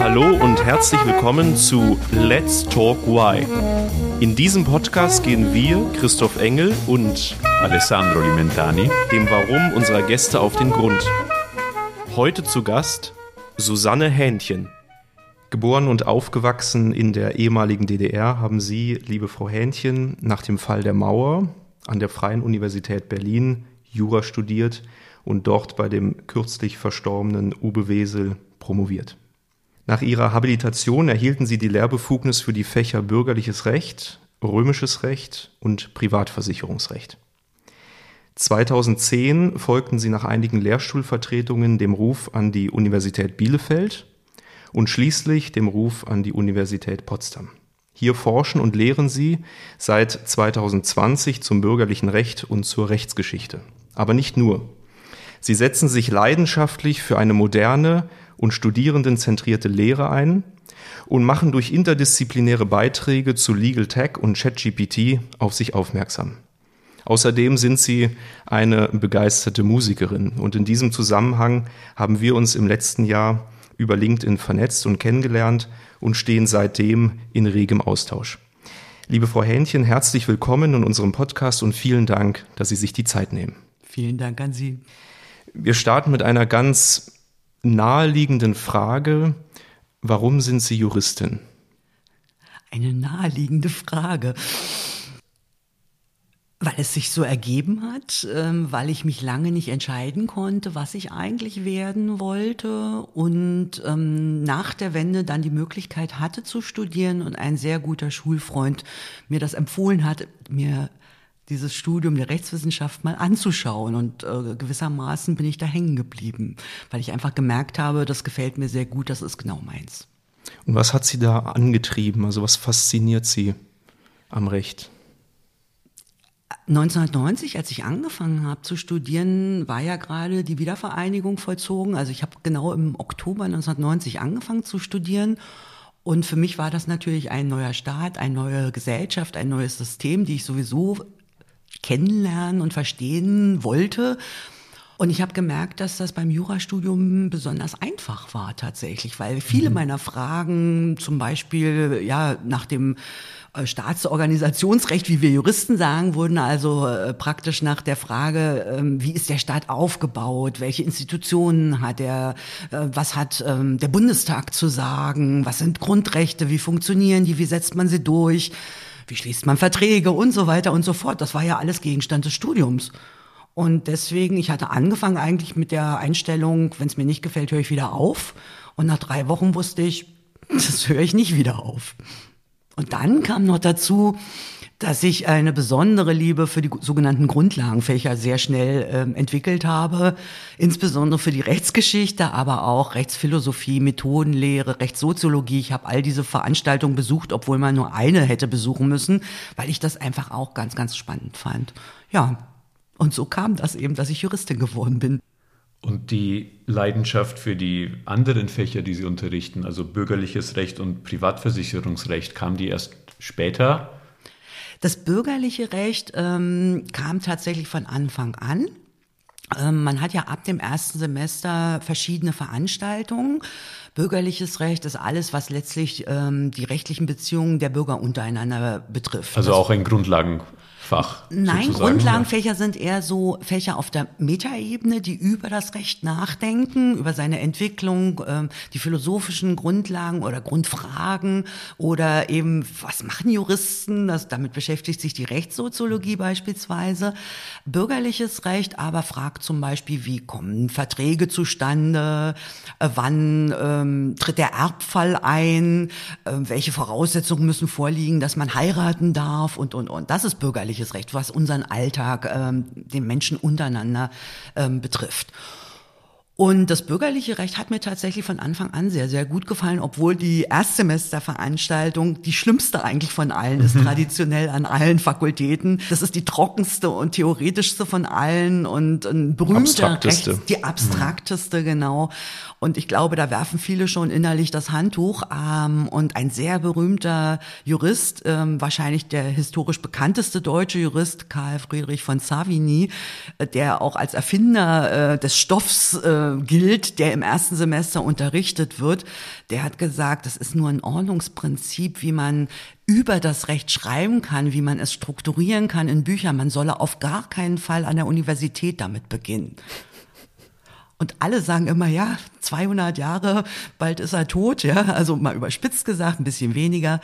Hallo und herzlich willkommen zu Let's Talk Why. In diesem Podcast gehen wir, Christoph Engel und Alessandro Limentani, dem Warum unserer Gäste auf den Grund. Heute zu Gast Susanne Hähnchen. Geboren und aufgewachsen in der ehemaligen DDR haben Sie, liebe Frau Hähnchen, nach dem Fall der Mauer an der Freien Universität Berlin Jura studiert und dort bei dem kürzlich verstorbenen Uwe Wesel promoviert. Nach ihrer Habilitation erhielten sie die Lehrbefugnis für die Fächer Bürgerliches Recht, Römisches Recht und Privatversicherungsrecht. 2010 folgten sie nach einigen Lehrstuhlvertretungen dem Ruf an die Universität Bielefeld und schließlich dem Ruf an die Universität Potsdam. Hier forschen und lehren sie seit 2020 zum bürgerlichen Recht und zur Rechtsgeschichte. Aber nicht nur. Sie setzen sich leidenschaftlich für eine moderne und studierendenzentrierte Lehre ein und machen durch interdisziplinäre Beiträge zu Legal Tech und ChatGPT auf sich aufmerksam. Außerdem sind sie eine begeisterte Musikerin und in diesem Zusammenhang haben wir uns im letzten Jahr über LinkedIn vernetzt und kennengelernt und stehen seitdem in regem Austausch. Liebe Frau Hähnchen, herzlich willkommen in unserem Podcast und vielen Dank, dass Sie sich die Zeit nehmen. Vielen Dank an Sie. Wir starten mit einer ganz naheliegenden Frage. Warum sind Sie Juristin? Eine naheliegende Frage. Weil es sich so ergeben hat, ähm, weil ich mich lange nicht entscheiden konnte, was ich eigentlich werden wollte und ähm, nach der Wende dann die Möglichkeit hatte zu studieren und ein sehr guter Schulfreund mir das empfohlen hat, mir dieses Studium der Rechtswissenschaft mal anzuschauen. Und äh, gewissermaßen bin ich da hängen geblieben, weil ich einfach gemerkt habe, das gefällt mir sehr gut, das ist genau meins. Und was hat Sie da angetrieben? Also was fasziniert Sie am Recht? 1990, als ich angefangen habe zu studieren, war ja gerade die Wiedervereinigung vollzogen. Also ich habe genau im Oktober 1990 angefangen zu studieren. Und für mich war das natürlich ein neuer Staat, eine neue Gesellschaft, ein neues System, die ich sowieso kennenlernen und verstehen wollte. Und ich habe gemerkt, dass das beim Jurastudium besonders einfach war tatsächlich, weil viele mhm. meiner Fragen, zum Beispiel ja nach dem äh, Staatsorganisationsrecht, wie wir Juristen sagen, wurden also äh, praktisch nach der Frage, ähm, wie ist der Staat aufgebaut, welche Institutionen hat er, äh, was hat ähm, der Bundestag zu sagen, was sind Grundrechte, wie funktionieren die, wie setzt man sie durch? Wie schließt man Verträge? Und so weiter und so fort. Das war ja alles Gegenstand des Studiums. Und deswegen, ich hatte angefangen eigentlich mit der Einstellung, wenn es mir nicht gefällt, höre ich wieder auf. Und nach drei Wochen wusste ich, das höre ich nicht wieder auf. Und dann kam noch dazu, dass ich eine besondere Liebe für die sogenannten Grundlagenfächer sehr schnell äh, entwickelt habe, insbesondere für die Rechtsgeschichte, aber auch Rechtsphilosophie, Methodenlehre, Rechtssoziologie. Ich habe all diese Veranstaltungen besucht, obwohl man nur eine hätte besuchen müssen, weil ich das einfach auch ganz, ganz spannend fand. Ja, und so kam das eben, dass ich Juristin geworden bin. Und die Leidenschaft für die anderen Fächer, die Sie unterrichten, also bürgerliches Recht und Privatversicherungsrecht, kam die erst später? Das bürgerliche Recht ähm, kam tatsächlich von Anfang an. Ähm, man hat ja ab dem ersten Semester verschiedene Veranstaltungen. Bürgerliches Recht ist alles, was letztlich ähm, die rechtlichen Beziehungen der Bürger untereinander betrifft. Also auch ein Grundlagen Fach. Nein, Grundlagenfächer sind eher so Fächer auf der Metaebene, die über das Recht nachdenken, über seine Entwicklung, ähm, die philosophischen Grundlagen oder Grundfragen oder eben, was machen Juristen? Das, damit beschäftigt sich die Rechtssoziologie beispielsweise. Bürgerliches Recht aber fragt zum Beispiel, wie kommen Verträge zustande? Äh, wann ähm, tritt der Erbfall ein? Äh, welche Voraussetzungen müssen vorliegen, dass man heiraten darf? Und, und, und. Das ist bürgerlich bürgerliches Recht, was unseren Alltag, ähm, den Menschen untereinander ähm, betrifft. Und das bürgerliche Recht hat mir tatsächlich von Anfang an sehr, sehr gut gefallen, obwohl die Erstsemesterveranstaltung die schlimmste eigentlich von allen ist, mhm. traditionell an allen Fakultäten. Das ist die trockenste und theoretischste von allen und ein berühmter Rechts, die abstrakteste, mhm. genau. Und ich glaube, da werfen viele schon innerlich das Handtuch. Ähm, und ein sehr berühmter Jurist, ähm, wahrscheinlich der historisch bekannteste deutsche Jurist, Karl Friedrich von Savigny, äh, der auch als Erfinder äh, des Stoffs äh, gilt, der im ersten Semester unterrichtet wird, der hat gesagt, das ist nur ein Ordnungsprinzip, wie man über das Recht schreiben kann, wie man es strukturieren kann in Büchern. Man solle auf gar keinen Fall an der Universität damit beginnen. Und alle sagen immer, ja, 200 Jahre, bald ist er tot, ja, also mal überspitzt gesagt, ein bisschen weniger.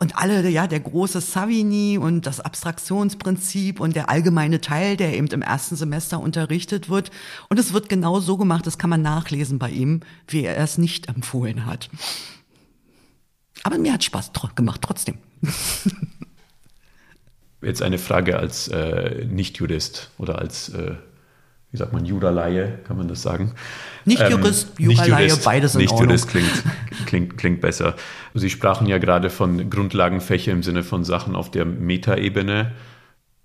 Und alle, ja, der große Savigny und das Abstraktionsprinzip und der allgemeine Teil, der eben im ersten Semester unterrichtet wird. Und es wird genau so gemacht, das kann man nachlesen bei ihm, wie er es nicht empfohlen hat. Aber mir hat Spaß gemacht trotzdem. Jetzt eine Frage als äh, Nicht-Jurist oder als äh, wie sagt man, Juralaie, kann man das sagen? Nicht ähm, Jurist, ähm, Juralaie, beides in nicht Ordnung. Jurist klingt, klingt, klingt besser. Sie sprachen ja gerade von Grundlagenfächer im Sinne von Sachen auf der Metaebene.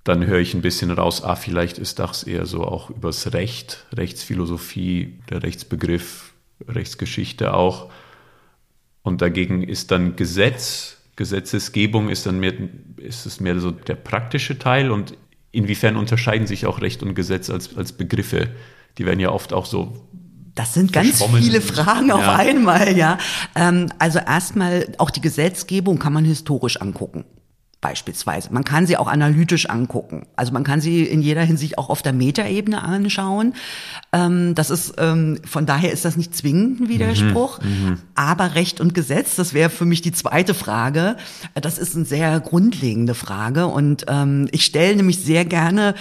Dann höre ich ein bisschen raus, ah, vielleicht ist das eher so auch übers Recht, Rechtsphilosophie, der Rechtsbegriff, Rechtsgeschichte auch. Und dagegen ist dann Gesetz, Gesetzesgebung ist dann mehr, ist es mehr so der praktische Teil und inwiefern unterscheiden sich auch Recht und Gesetz als, als Begriffe? Die werden ja oft auch so das sind ganz viele Fragen auf ja. einmal, ja. Ähm, also erstmal auch die Gesetzgebung kann man historisch angucken beispielsweise. Man kann sie auch analytisch angucken. Also man kann sie in jeder Hinsicht auch auf der Metaebene anschauen. Ähm, das ist ähm, von daher ist das nicht zwingend ein Widerspruch, mhm, mhm. aber Recht und Gesetz, das wäre für mich die zweite Frage. Das ist eine sehr grundlegende Frage und ähm, ich stelle nämlich sehr gerne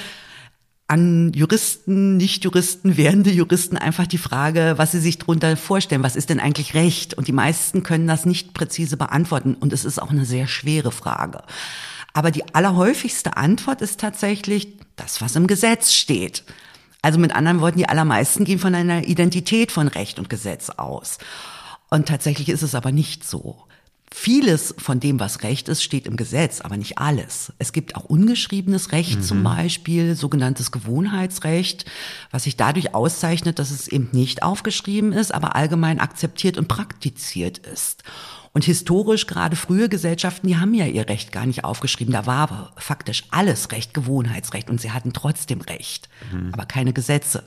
an Juristen, Nicht-Juristen, werdende Juristen einfach die Frage, was sie sich darunter vorstellen. Was ist denn eigentlich Recht? Und die meisten können das nicht präzise beantworten. Und es ist auch eine sehr schwere Frage. Aber die allerhäufigste Antwort ist tatsächlich das, was im Gesetz steht. Also mit anderen Worten, die allermeisten gehen von einer Identität von Recht und Gesetz aus. Und tatsächlich ist es aber nicht so. Vieles von dem, was Recht ist, steht im Gesetz, aber nicht alles. Es gibt auch ungeschriebenes Recht mhm. zum Beispiel, sogenanntes Gewohnheitsrecht, was sich dadurch auszeichnet, dass es eben nicht aufgeschrieben ist, aber allgemein akzeptiert und praktiziert ist. Und historisch, gerade frühe Gesellschaften, die haben ja ihr Recht gar nicht aufgeschrieben. Da war aber faktisch alles Recht, Gewohnheitsrecht und sie hatten trotzdem Recht, mhm. aber keine Gesetze.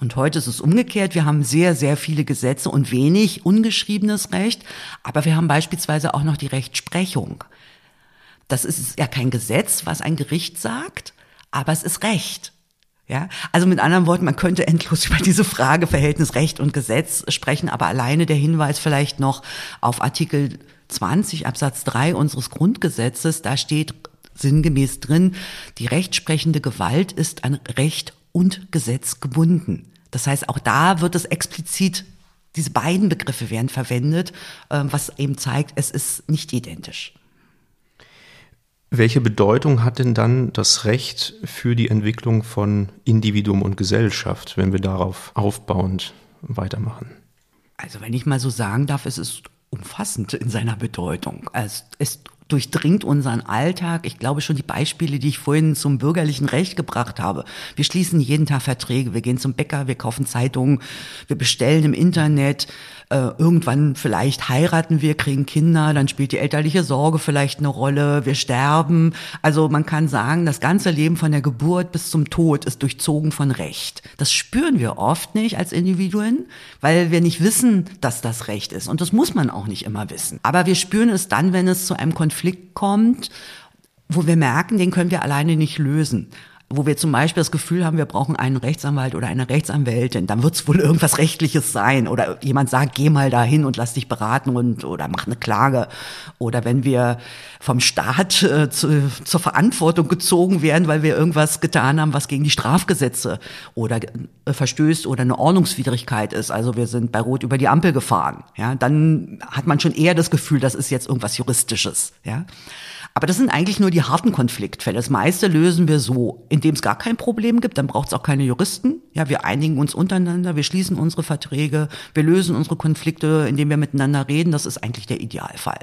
Und heute ist es umgekehrt. Wir haben sehr, sehr viele Gesetze und wenig ungeschriebenes Recht, aber wir haben beispielsweise auch noch die Rechtsprechung. Das ist ja kein Gesetz, was ein Gericht sagt, aber es ist Recht. Ja, also mit anderen Worten, man könnte endlos über diese Frage Verhältnis Recht und Gesetz sprechen, aber alleine der Hinweis vielleicht noch auf Artikel 20 Absatz 3 unseres Grundgesetzes, da steht sinngemäß drin, die rechtsprechende Gewalt ist an Recht und Gesetz gebunden. Das heißt, auch da wird es explizit, diese beiden Begriffe werden verwendet, ähm, was eben zeigt, es ist nicht identisch. Welche Bedeutung hat denn dann das Recht für die Entwicklung von Individuum und Gesellschaft, wenn wir darauf aufbauend weitermachen? Also wenn ich mal so sagen darf, es ist umfassend in seiner Bedeutung. Es ist durchdringt unseren Alltag. Ich glaube schon die Beispiele, die ich vorhin zum bürgerlichen Recht gebracht habe. Wir schließen jeden Tag Verträge. Wir gehen zum Bäcker, wir kaufen Zeitungen, wir bestellen im Internet. Äh, irgendwann vielleicht heiraten wir, kriegen Kinder, dann spielt die elterliche Sorge vielleicht eine Rolle. Wir sterben. Also man kann sagen, das ganze Leben von der Geburt bis zum Tod ist durchzogen von Recht. Das spüren wir oft nicht als Individuen, weil wir nicht wissen, dass das Recht ist. Und das muss man auch nicht immer wissen. Aber wir spüren es dann, wenn es zu einem Konflikt Konflikt kommt, wo wir merken, den können wir alleine nicht lösen wo wir zum Beispiel das Gefühl haben, wir brauchen einen Rechtsanwalt oder eine Rechtsanwältin, dann wird es wohl irgendwas Rechtliches sein. Oder jemand sagt, geh mal dahin und lass dich beraten und oder mach eine Klage. Oder wenn wir vom Staat äh, zu, zur Verantwortung gezogen werden, weil wir irgendwas getan haben, was gegen die Strafgesetze oder äh, verstößt oder eine Ordnungswidrigkeit ist. Also wir sind bei Rot über die Ampel gefahren. Ja, dann hat man schon eher das Gefühl, das ist jetzt irgendwas Juristisches. Ja. Aber das sind eigentlich nur die harten Konfliktfälle. Das meiste lösen wir so, indem es gar kein Problem gibt. Dann braucht es auch keine Juristen. Ja, wir einigen uns untereinander, wir schließen unsere Verträge, wir lösen unsere Konflikte, indem wir miteinander reden. Das ist eigentlich der Idealfall.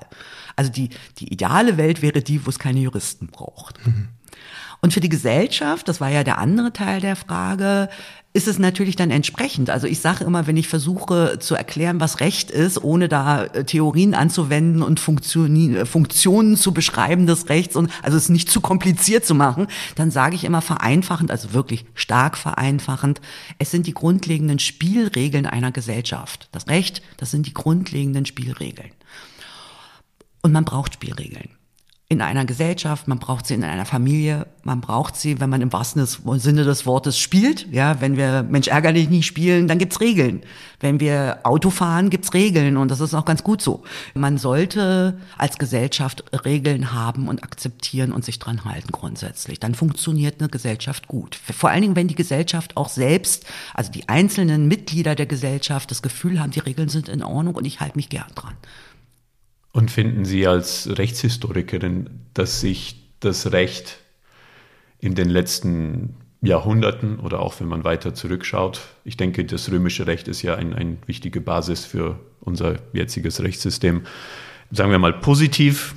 Also die, die ideale Welt wäre die, wo es keine Juristen braucht. Mhm. Und für die Gesellschaft, das war ja der andere Teil der Frage, ist es natürlich dann entsprechend. Also ich sage immer, wenn ich versuche zu erklären, was Recht ist, ohne da äh, Theorien anzuwenden und äh, Funktionen zu beschreiben des Rechts und also es nicht zu kompliziert zu machen, dann sage ich immer vereinfachend, also wirklich stark vereinfachend, es sind die grundlegenden Spielregeln einer Gesellschaft. Das Recht, das sind die grundlegenden Spielregeln. Und man braucht Spielregeln in einer Gesellschaft, man braucht sie in einer Familie, man braucht sie, wenn man im wahrsten Sinne des Wortes spielt. Ja, wenn wir Mensch ärgerlich nicht spielen, dann gibt's Regeln. Wenn wir Auto fahren, gibt's Regeln und das ist auch ganz gut so. Man sollte als Gesellschaft Regeln haben und akzeptieren und sich dran halten grundsätzlich. Dann funktioniert eine Gesellschaft gut. Vor allen Dingen, wenn die Gesellschaft auch selbst, also die einzelnen Mitglieder der Gesellschaft das Gefühl haben, die Regeln sind in Ordnung und ich halte mich gern dran. Und finden Sie als Rechtshistorikerin, dass sich das Recht in den letzten Jahrhunderten oder auch wenn man weiter zurückschaut, ich denke, das römische Recht ist ja eine ein wichtige Basis für unser jetziges Rechtssystem, sagen wir mal positiv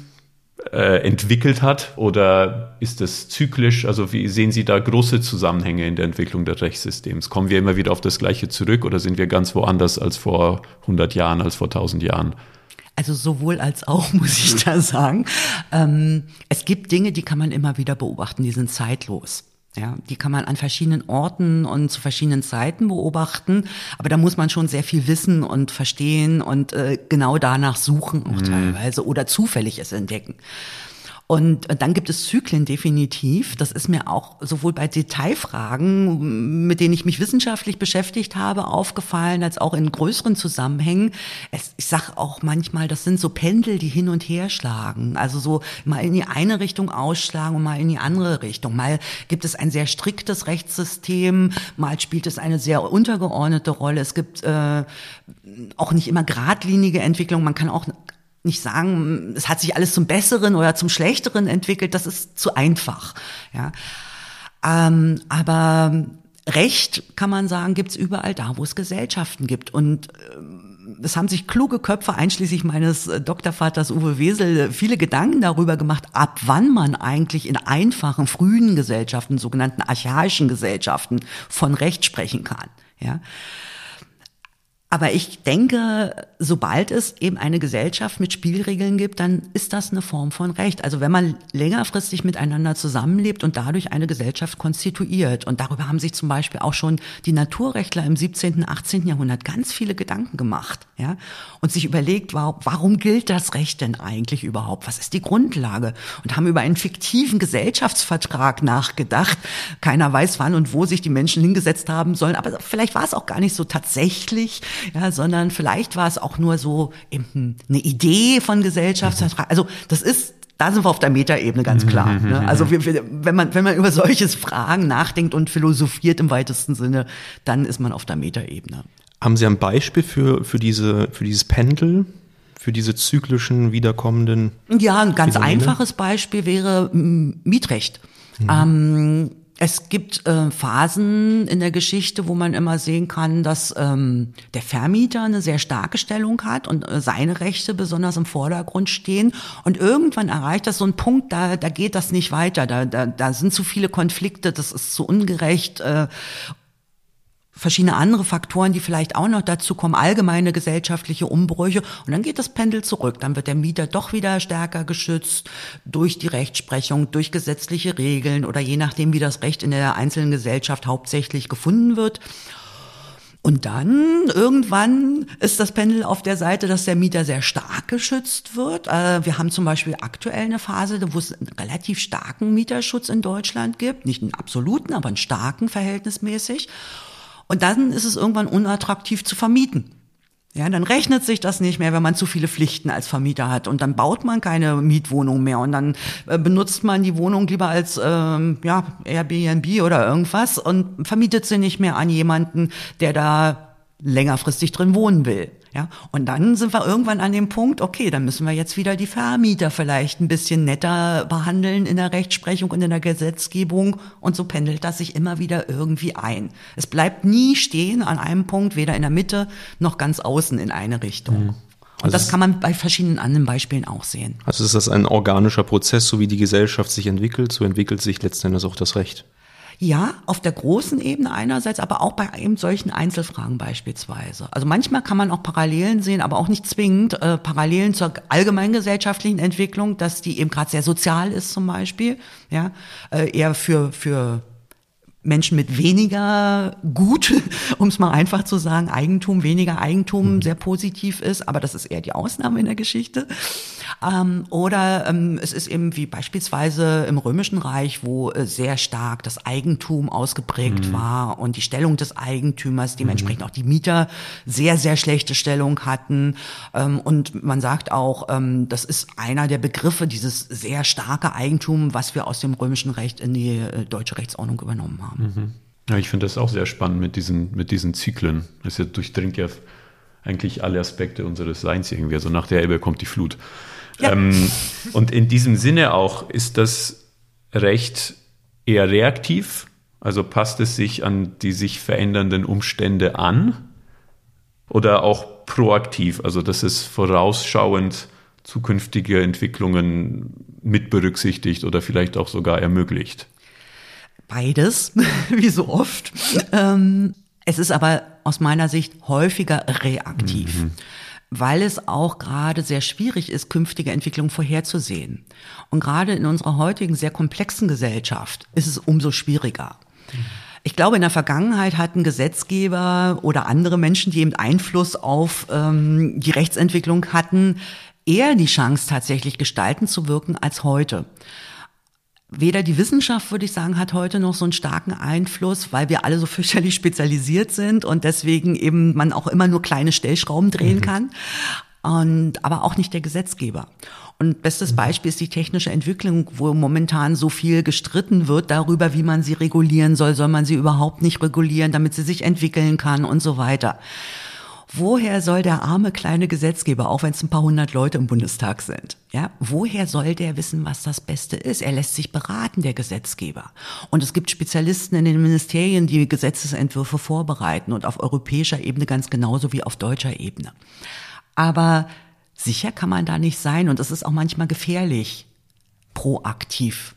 äh, entwickelt hat oder ist das zyklisch? Also wie sehen Sie da große Zusammenhänge in der Entwicklung des Rechtssystems? Kommen wir immer wieder auf das Gleiche zurück oder sind wir ganz woanders als vor 100 Jahren, als vor 1000 Jahren? Also sowohl als auch, muss ich da sagen. Ähm, es gibt Dinge, die kann man immer wieder beobachten, die sind zeitlos. Ja, die kann man an verschiedenen Orten und zu verschiedenen Zeiten beobachten, aber da muss man schon sehr viel wissen und verstehen und äh, genau danach suchen auch mhm. teilweise oder zufällig es entdecken. Und dann gibt es Zyklen definitiv. Das ist mir auch sowohl bei Detailfragen, mit denen ich mich wissenschaftlich beschäftigt habe, aufgefallen, als auch in größeren Zusammenhängen. Es, ich sage auch manchmal, das sind so Pendel, die hin und her schlagen. Also so mal in die eine Richtung ausschlagen und mal in die andere Richtung. Mal gibt es ein sehr striktes Rechtssystem, mal spielt es eine sehr untergeordnete Rolle. Es gibt äh, auch nicht immer geradlinige Entwicklung. Man kann auch nicht sagen, es hat sich alles zum Besseren oder zum Schlechteren entwickelt, das ist zu einfach. Ja. Ähm, aber Recht, kann man sagen, gibt's überall da, wo es Gesellschaften gibt. Und äh, es haben sich kluge Köpfe, einschließlich meines äh, Doktorvaters Uwe Wesel, viele Gedanken darüber gemacht, ab wann man eigentlich in einfachen, frühen Gesellschaften, sogenannten archaischen Gesellschaften, von Recht sprechen kann. Ja. Aber ich denke, sobald es eben eine Gesellschaft mit Spielregeln gibt, dann ist das eine Form von Recht. Also wenn man längerfristig miteinander zusammenlebt und dadurch eine Gesellschaft konstituiert. Und darüber haben sich zum Beispiel auch schon die Naturrechtler im 17., 18. Jahrhundert ganz viele Gedanken gemacht. Ja? Und sich überlegt, warum gilt das Recht denn eigentlich überhaupt? Was ist die Grundlage? Und haben über einen fiktiven Gesellschaftsvertrag nachgedacht. Keiner weiß, wann und wo sich die Menschen hingesetzt haben sollen. Aber vielleicht war es auch gar nicht so tatsächlich ja, sondern vielleicht war es auch nur so eben eine Idee von Gesellschaftsvertrag. Also das ist da sind wir auf der Metaebene ganz klar. Ne? Also wir, wir, wenn man wenn man über solches Fragen nachdenkt und philosophiert im weitesten Sinne, dann ist man auf der Metaebene. Haben Sie ein Beispiel für für diese für dieses Pendel? Für diese zyklischen, wiederkommenden. Ja, ein ganz Phänomene? einfaches Beispiel wäre Mietrecht. Mhm. Ähm, es gibt äh, Phasen in der Geschichte, wo man immer sehen kann, dass ähm, der Vermieter eine sehr starke Stellung hat und äh, seine Rechte besonders im Vordergrund stehen. Und irgendwann erreicht das so einen Punkt, da, da geht das nicht weiter. Da, da, da sind zu viele Konflikte, das ist zu ungerecht. Äh, verschiedene andere Faktoren, die vielleicht auch noch dazu kommen, allgemeine gesellschaftliche Umbrüche. Und dann geht das Pendel zurück. Dann wird der Mieter doch wieder stärker geschützt durch die Rechtsprechung, durch gesetzliche Regeln oder je nachdem, wie das Recht in der einzelnen Gesellschaft hauptsächlich gefunden wird. Und dann irgendwann ist das Pendel auf der Seite, dass der Mieter sehr stark geschützt wird. Äh, wir haben zum Beispiel aktuell eine Phase, wo es einen relativ starken Mieterschutz in Deutschland gibt. Nicht einen absoluten, aber einen starken verhältnismäßig. Und dann ist es irgendwann unattraktiv zu vermieten. Ja, dann rechnet sich das nicht mehr, wenn man zu viele Pflichten als Vermieter hat und dann baut man keine Mietwohnung mehr und dann äh, benutzt man die Wohnung lieber als ähm, ja, Airbnb oder irgendwas und vermietet sie nicht mehr an jemanden, der da längerfristig drin wohnen will. Ja, und dann sind wir irgendwann an dem Punkt, okay, dann müssen wir jetzt wieder die Vermieter vielleicht ein bisschen netter behandeln in der Rechtsprechung und in der Gesetzgebung und so pendelt das sich immer wieder irgendwie ein. Es bleibt nie stehen an einem Punkt, weder in der Mitte noch ganz außen in eine Richtung. Mhm. Und also das kann man bei verschiedenen anderen Beispielen auch sehen. Also ist das ein organischer Prozess, so wie die Gesellschaft sich entwickelt, so entwickelt sich letzten Endes auch das Recht. Ja, auf der großen Ebene einerseits, aber auch bei eben solchen Einzelfragen beispielsweise. Also manchmal kann man auch Parallelen sehen, aber auch nicht zwingend äh, Parallelen zur allgemeingesellschaftlichen Entwicklung, dass die eben gerade sehr sozial ist zum Beispiel, ja, äh, eher für für Menschen mit weniger Gut, um es mal einfach zu sagen, Eigentum, weniger Eigentum mhm. sehr positiv ist, aber das ist eher die Ausnahme in der Geschichte. Ähm, oder ähm, es ist eben wie beispielsweise im Römischen Reich, wo äh, sehr stark das Eigentum ausgeprägt mhm. war und die Stellung des Eigentümers, dementsprechend mhm. auch die Mieter sehr, sehr schlechte Stellung hatten. Ähm, und man sagt auch, ähm, das ist einer der Begriffe, dieses sehr starke Eigentum, was wir aus dem römischen Recht in die äh, deutsche Rechtsordnung übernommen haben. Mhm. Ja, ich finde das auch sehr spannend mit diesen, mit diesen Zyklen. Es durchdringt ja eigentlich alle Aspekte unseres Seins irgendwie. Also nach der Elbe kommt die Flut. Ja. Ähm, und in diesem Sinne auch ist das Recht eher reaktiv, also passt es sich an die sich verändernden Umstände an oder auch proaktiv, also dass es vorausschauend zukünftige Entwicklungen mit berücksichtigt oder vielleicht auch sogar ermöglicht. Beides, wie so oft. Ähm, es ist aber aus meiner Sicht häufiger reaktiv. Mhm weil es auch gerade sehr schwierig ist, künftige Entwicklungen vorherzusehen. Und gerade in unserer heutigen sehr komplexen Gesellschaft ist es umso schwieriger. Ich glaube, in der Vergangenheit hatten Gesetzgeber oder andere Menschen, die eben Einfluss auf ähm, die Rechtsentwicklung hatten, eher die Chance, tatsächlich gestalten zu wirken als heute weder die Wissenschaft, würde ich sagen, hat heute noch so einen starken Einfluss, weil wir alle so fürchterlich spezialisiert sind und deswegen eben man auch immer nur kleine Stellschrauben drehen mhm. kann. Und, aber auch nicht der Gesetzgeber. Und bestes mhm. Beispiel ist die technische Entwicklung, wo momentan so viel gestritten wird darüber, wie man sie regulieren soll. Soll man sie überhaupt nicht regulieren, damit sie sich entwickeln kann und so weiter. Woher soll der arme kleine Gesetzgeber, auch wenn es ein paar hundert Leute im Bundestag sind, ja, woher soll der wissen, was das Beste ist? Er lässt sich beraten, der Gesetzgeber. Und es gibt Spezialisten in den Ministerien, die Gesetzesentwürfe vorbereiten und auf europäischer Ebene ganz genauso wie auf deutscher Ebene. Aber sicher kann man da nicht sein und es ist auch manchmal gefährlich, proaktiv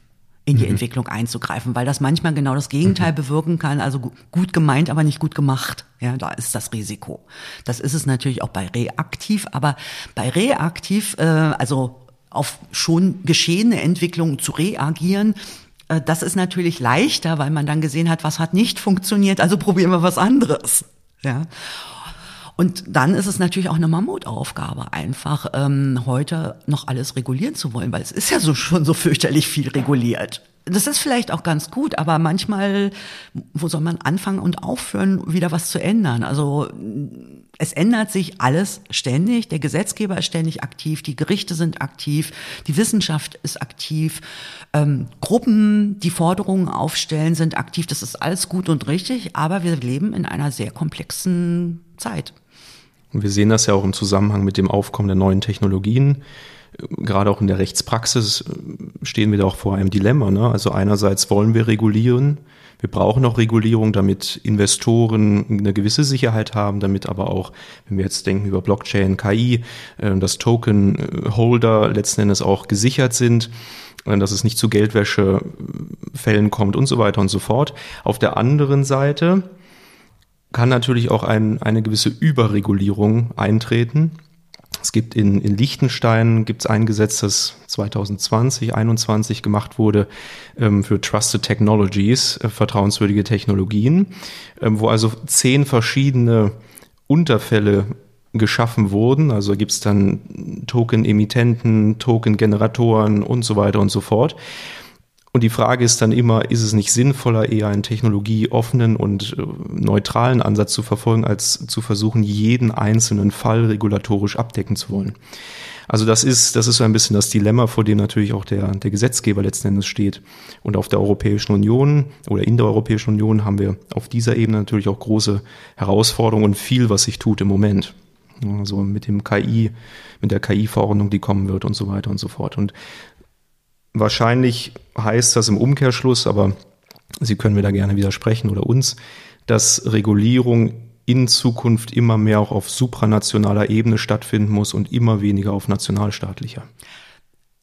in die mhm. Entwicklung einzugreifen, weil das manchmal genau das Gegenteil mhm. bewirken kann. Also gut gemeint, aber nicht gut gemacht. Ja, da ist das Risiko. Das ist es natürlich auch bei reaktiv, aber bei reaktiv, äh, also auf schon geschehene Entwicklungen zu reagieren, äh, das ist natürlich leichter, weil man dann gesehen hat, was hat nicht funktioniert, also probieren wir was anderes. Ja. Und dann ist es natürlich auch eine Mammutaufgabe, einfach ähm, heute noch alles regulieren zu wollen, weil es ist ja so schon so fürchterlich viel reguliert. Das ist vielleicht auch ganz gut, aber manchmal, wo soll man anfangen und aufhören, wieder was zu ändern? Also es ändert sich alles ständig. Der Gesetzgeber ist ständig aktiv, die Gerichte sind aktiv, die Wissenschaft ist aktiv, ähm, Gruppen, die Forderungen aufstellen, sind aktiv. Das ist alles gut und richtig, aber wir leben in einer sehr komplexen Zeit. Und wir sehen das ja auch im Zusammenhang mit dem Aufkommen der neuen Technologien. Gerade auch in der Rechtspraxis stehen wir da auch vor einem Dilemma. Ne? Also einerseits wollen wir regulieren, wir brauchen auch Regulierung, damit Investoren eine gewisse Sicherheit haben, damit aber auch, wenn wir jetzt denken über Blockchain, KI, äh, dass Token-Holder letzten Endes auch gesichert sind äh, dass es nicht zu Geldwäschefällen kommt und so weiter und so fort. Auf der anderen Seite kann natürlich auch ein, eine gewisse Überregulierung eintreten. Es gibt in, in Liechtenstein gibt es ein Gesetz, das 2020, 2021 gemacht wurde ähm, für Trusted Technologies, äh, vertrauenswürdige Technologien, ähm, wo also zehn verschiedene Unterfälle geschaffen wurden. Also gibt es dann Token-Emittenten, Token-Generatoren und so weiter und so fort. Und die Frage ist dann immer, ist es nicht sinnvoller, eher einen technologieoffenen und äh, neutralen Ansatz zu verfolgen, als zu versuchen, jeden einzelnen Fall regulatorisch abdecken zu wollen? Also das ist, das ist so ein bisschen das Dilemma, vor dem natürlich auch der, der Gesetzgeber letzten Endes steht. Und auf der Europäischen Union oder in der Europäischen Union haben wir auf dieser Ebene natürlich auch große Herausforderungen und viel, was sich tut im Moment. Also mit dem KI, mit der KI-Verordnung, die kommen wird und so weiter und so fort. Und wahrscheinlich heißt das im Umkehrschluss, aber Sie können mir da gerne widersprechen oder uns, dass Regulierung in Zukunft immer mehr auch auf supranationaler Ebene stattfinden muss und immer weniger auf nationalstaatlicher.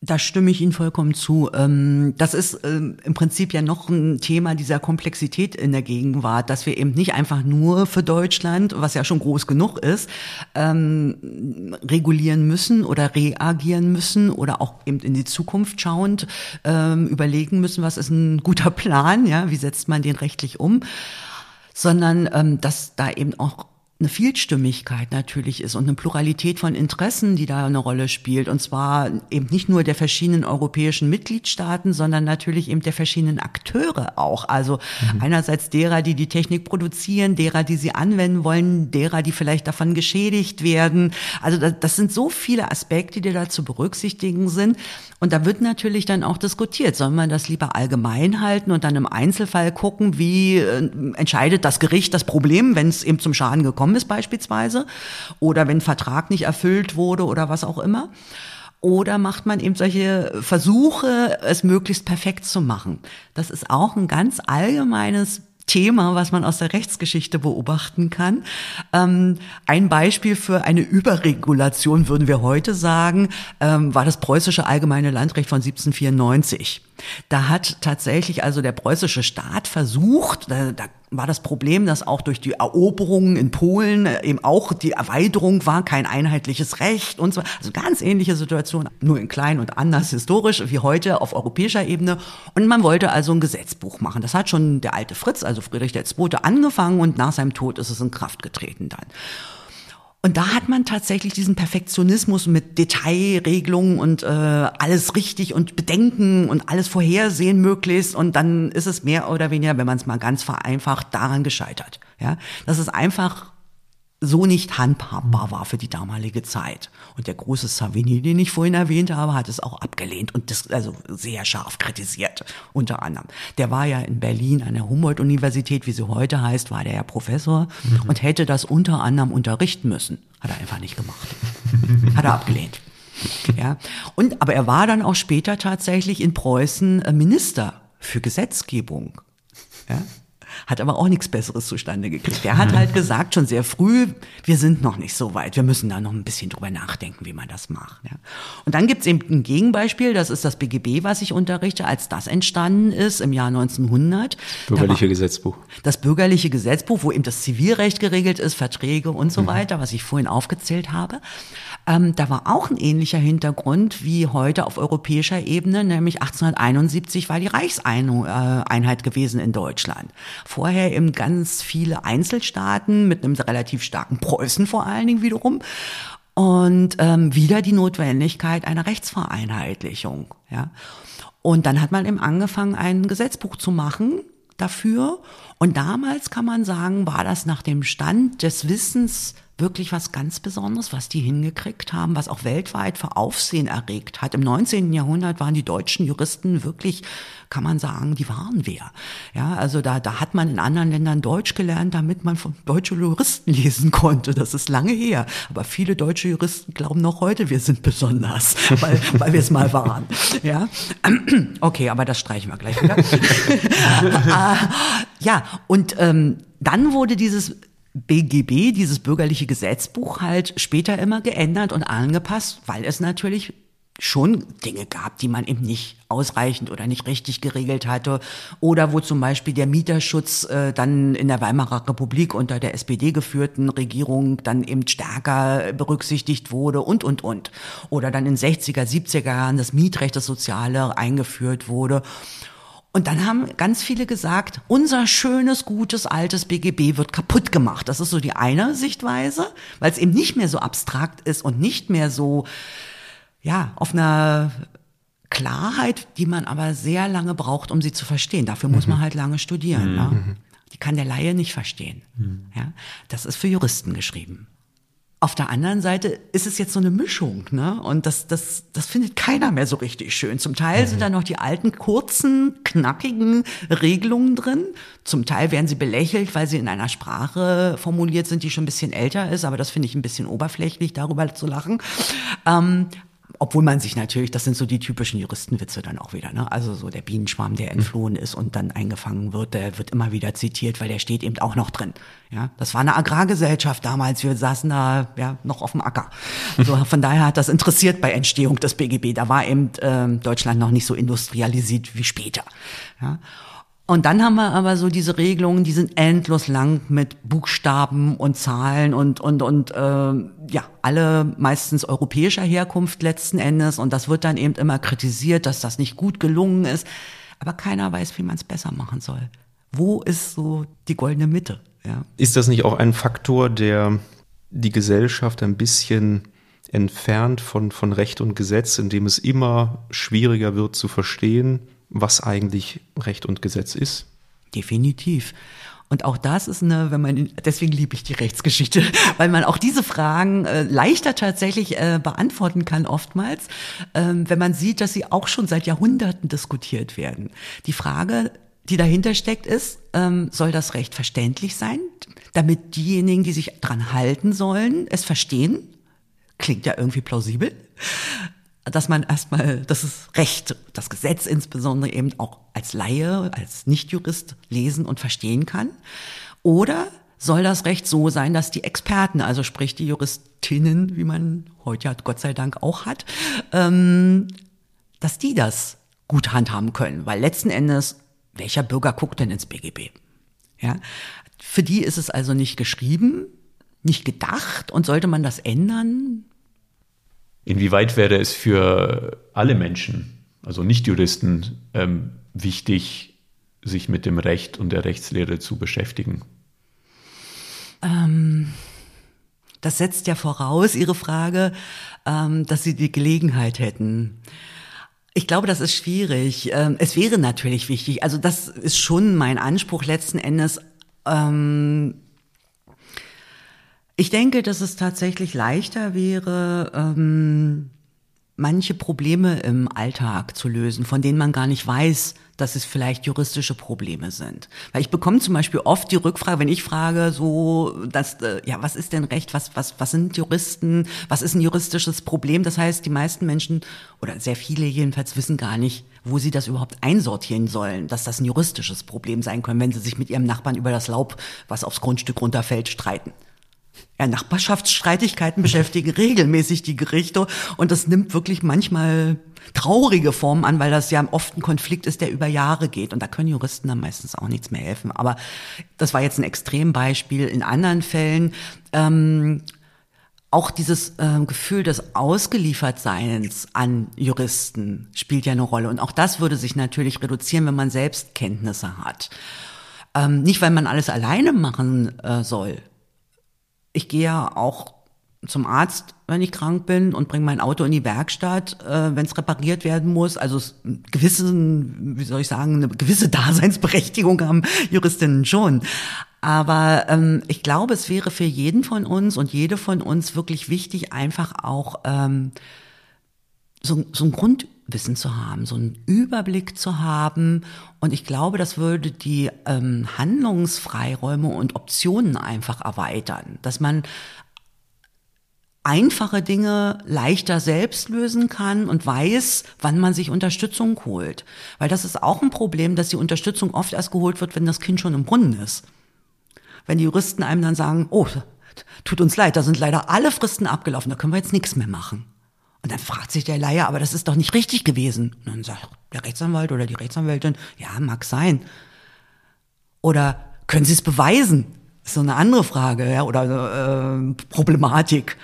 Da stimme ich Ihnen vollkommen zu. Ähm, das ist ähm, im Prinzip ja noch ein Thema dieser Komplexität in der Gegenwart, dass wir eben nicht einfach nur für Deutschland, was ja schon groß genug ist, ähm, regulieren müssen oder reagieren müssen oder auch eben in die Zukunft schauend überlegen müssen, was ist ein guter Plan, ja, wie setzt man den rechtlich um, sondern dass da eben auch eine Vielstimmigkeit natürlich ist und eine Pluralität von Interessen, die da eine Rolle spielt. Und zwar eben nicht nur der verschiedenen europäischen Mitgliedstaaten, sondern natürlich eben der verschiedenen Akteure auch. Also mhm. einerseits derer, die die Technik produzieren, derer, die sie anwenden wollen, derer, die vielleicht davon geschädigt werden. Also das, das sind so viele Aspekte, die da zu berücksichtigen sind. Und da wird natürlich dann auch diskutiert, soll man das lieber allgemein halten und dann im Einzelfall gucken, wie äh, entscheidet das Gericht das Problem, wenn es eben zum Schaden gekommen ist beispielsweise oder wenn Vertrag nicht erfüllt wurde oder was auch immer. Oder macht man eben solche Versuche, es möglichst perfekt zu machen? Das ist auch ein ganz allgemeines Thema, was man aus der Rechtsgeschichte beobachten kann. Ähm, ein Beispiel für eine Überregulation, würden wir heute sagen, ähm, war das preußische allgemeine Landrecht von 1794. Da hat tatsächlich also der preußische Staat versucht, da, da war das Problem, dass auch durch die Eroberungen in Polen äh, eben auch die Erweiterung war, kein einheitliches Recht und so. Also ganz ähnliche Situation, nur in klein und anders historisch wie heute auf europäischer Ebene. Und man wollte also ein Gesetzbuch machen. Das hat schon der alte Fritz, also Friedrich II. angefangen und nach seinem Tod ist es in Kraft getreten dann. Und da hat man tatsächlich diesen Perfektionismus mit Detailregelungen und äh, alles richtig und bedenken und alles vorhersehen möglichst. Und dann ist es mehr oder weniger, wenn man es mal ganz vereinfacht, daran gescheitert. Ja, das ist einfach so nicht handhabbar war für die damalige Zeit. Und der große Savigny, den ich vorhin erwähnt habe, hat es auch abgelehnt und das also sehr scharf kritisiert, unter anderem. Der war ja in Berlin an der Humboldt-Universität, wie sie heute heißt, war der ja Professor mhm. und hätte das unter anderem unterrichten müssen. Hat er einfach nicht gemacht. hat er abgelehnt. Ja. Und, aber er war dann auch später tatsächlich in Preußen äh, Minister für Gesetzgebung. Ja hat aber auch nichts Besseres zustande gekriegt. Der hat halt gesagt, schon sehr früh, wir sind noch nicht so weit, wir müssen da noch ein bisschen drüber nachdenken, wie man das macht. Ja. Und dann gibt's eben ein Gegenbeispiel, das ist das BGB, was ich unterrichte, als das entstanden ist im Jahr 1900. Bürgerliche da Gesetzbuch. Das bürgerliche Gesetzbuch, wo eben das Zivilrecht geregelt ist, Verträge und so mhm. weiter, was ich vorhin aufgezählt habe. Ähm, da war auch ein ähnlicher Hintergrund wie heute auf europäischer Ebene, nämlich 1871 war die Reichseinheit gewesen in Deutschland. Vorher eben ganz viele Einzelstaaten mit einem relativ starken Preußen vor allen Dingen wiederum und ähm, wieder die Notwendigkeit einer Rechtsvereinheitlichung. Ja. Und dann hat man eben angefangen, ein Gesetzbuch zu machen dafür. Und damals kann man sagen, war das nach dem Stand des Wissens wirklich was ganz Besonderes, was die hingekriegt haben, was auch weltweit für Aufsehen erregt hat. Im 19. Jahrhundert waren die deutschen Juristen wirklich, kann man sagen, die waren wer. Ja, also da, da hat man in anderen Ländern Deutsch gelernt, damit man von deutsche Juristen lesen konnte. Das ist lange her. Aber viele deutsche Juristen glauben noch heute, wir sind besonders, weil, weil wir es mal waren. Ja, okay, aber das streichen wir gleich wieder. ja, und ähm, dann wurde dieses BGB, dieses bürgerliche Gesetzbuch, halt später immer geändert und angepasst, weil es natürlich schon Dinge gab, die man eben nicht ausreichend oder nicht richtig geregelt hatte oder wo zum Beispiel der Mieterschutz äh, dann in der Weimarer Republik unter der SPD geführten Regierung dann eben stärker berücksichtigt wurde und, und, und. Oder dann in 60er, 70er Jahren das Mietrecht, das Soziale eingeführt wurde. Und dann haben ganz viele gesagt, unser schönes, gutes, altes BGB wird kaputt gemacht. Das ist so die eine Sichtweise, weil es eben nicht mehr so abstrakt ist und nicht mehr so, ja, auf einer Klarheit, die man aber sehr lange braucht, um sie zu verstehen. Dafür muss man mhm. halt lange studieren. Mhm. Ne? Die kann der Laie nicht verstehen. Mhm. Ja? Das ist für Juristen geschrieben. Auf der anderen Seite ist es jetzt so eine Mischung, ne? Und das, das, das findet keiner mehr so richtig schön. Zum Teil mhm. sind da noch die alten, kurzen, knackigen Regelungen drin. Zum Teil werden sie belächelt, weil sie in einer Sprache formuliert sind, die schon ein bisschen älter ist. Aber das finde ich ein bisschen oberflächlich, darüber zu lachen. Ähm, obwohl man sich natürlich, das sind so die typischen Juristenwitze dann auch wieder, ne? Also so der Bienenschwarm, der entflohen ist und dann eingefangen wird, der wird immer wieder zitiert, weil der steht eben auch noch drin. Ja, das war eine Agrargesellschaft damals. Wir saßen da ja noch auf dem Acker. Also von daher hat das interessiert bei Entstehung des BGB. Da war eben äh, Deutschland noch nicht so industrialisiert wie später. Ja. Und dann haben wir aber so diese Regelungen, die sind endlos lang mit Buchstaben und Zahlen und und und äh, ja alle meistens europäischer Herkunft letzten Endes. Und das wird dann eben immer kritisiert, dass das nicht gut gelungen ist. Aber keiner weiß, wie man es besser machen soll. Wo ist so die goldene Mitte? Ja. Ist das nicht auch ein Faktor, der die Gesellschaft ein bisschen entfernt von, von Recht und Gesetz, indem es immer schwieriger wird zu verstehen, was eigentlich Recht und Gesetz ist? Definitiv. Und auch das ist eine, wenn man, deswegen liebe ich die Rechtsgeschichte, weil man auch diese Fragen äh, leichter tatsächlich äh, beantworten kann oftmals, ähm, wenn man sieht, dass sie auch schon seit Jahrhunderten diskutiert werden. Die Frage, die dahinter steckt, ist, ähm, soll das Recht verständlich sein, damit diejenigen, die sich dran halten sollen, es verstehen? Klingt ja irgendwie plausibel dass man erstmal das ist Recht, das Gesetz insbesondere eben auch als Laie, als Nichtjurist lesen und verstehen kann. Oder soll das Recht so sein, dass die Experten, also sprich die Juristinnen, wie man heute ja Gott sei Dank auch hat, ähm, dass die das gut handhaben können. Weil letzten Endes, welcher Bürger guckt denn ins BGB? Ja, für die ist es also nicht geschrieben, nicht gedacht und sollte man das ändern, Inwieweit wäre es für alle Menschen, also Nichtjuristen, ähm, wichtig, sich mit dem Recht und der Rechtslehre zu beschäftigen? Ähm, das setzt ja voraus, Ihre Frage, ähm, dass Sie die Gelegenheit hätten. Ich glaube, das ist schwierig. Ähm, es wäre natürlich wichtig. Also das ist schon mein Anspruch letzten Endes. Ähm, ich denke, dass es tatsächlich leichter wäre, ähm, manche Probleme im Alltag zu lösen, von denen man gar nicht weiß, dass es vielleicht juristische Probleme sind. Weil ich bekomme zum Beispiel oft die Rückfrage, wenn ich frage, so, dass, äh, ja, was ist denn Recht, was, was, was sind Juristen, was ist ein juristisches Problem? Das heißt, die meisten Menschen oder sehr viele jedenfalls wissen gar nicht, wo sie das überhaupt einsortieren sollen, dass das ein juristisches Problem sein können, wenn sie sich mit ihrem Nachbarn über das Laub, was aufs Grundstück runterfällt, streiten. Ja, Nachbarschaftsstreitigkeiten beschäftigen regelmäßig die Gerichte und das nimmt wirklich manchmal traurige Formen an, weil das ja oft ein Konflikt ist, der über Jahre geht und da können Juristen dann meistens auch nichts mehr helfen. Aber das war jetzt ein Extrembeispiel. In anderen Fällen ähm, auch dieses äh, Gefühl des Ausgeliefertseins an Juristen spielt ja eine Rolle und auch das würde sich natürlich reduzieren, wenn man selbst Kenntnisse hat. Ähm, nicht, weil man alles alleine machen äh, soll ich gehe ja auch zum Arzt, wenn ich krank bin und bringe mein Auto in die Werkstatt, äh, wenn es repariert werden muss. Also gewissen, wie soll ich sagen, eine gewisse Daseinsberechtigung haben Juristinnen schon. Aber ähm, ich glaube, es wäre für jeden von uns und jede von uns wirklich wichtig, einfach auch ähm, so, so ein Grundwissen zu haben, so einen Überblick zu haben. Und ich glaube, das würde die ähm, Handlungsfreiräume und Optionen einfach erweitern, dass man einfache Dinge leichter selbst lösen kann und weiß, wann man sich Unterstützung holt. Weil das ist auch ein Problem, dass die Unterstützung oft erst geholt wird, wenn das Kind schon im Brunnen ist. Wenn die Juristen einem dann sagen, oh, tut uns leid, da sind leider alle Fristen abgelaufen, da können wir jetzt nichts mehr machen. Und dann fragt sich der Laie, aber das ist doch nicht richtig gewesen. Und dann sagt der Rechtsanwalt oder die Rechtsanwältin, ja, mag sein. Oder können Sie es beweisen? ist so eine andere Frage, ja, oder äh, Problematik.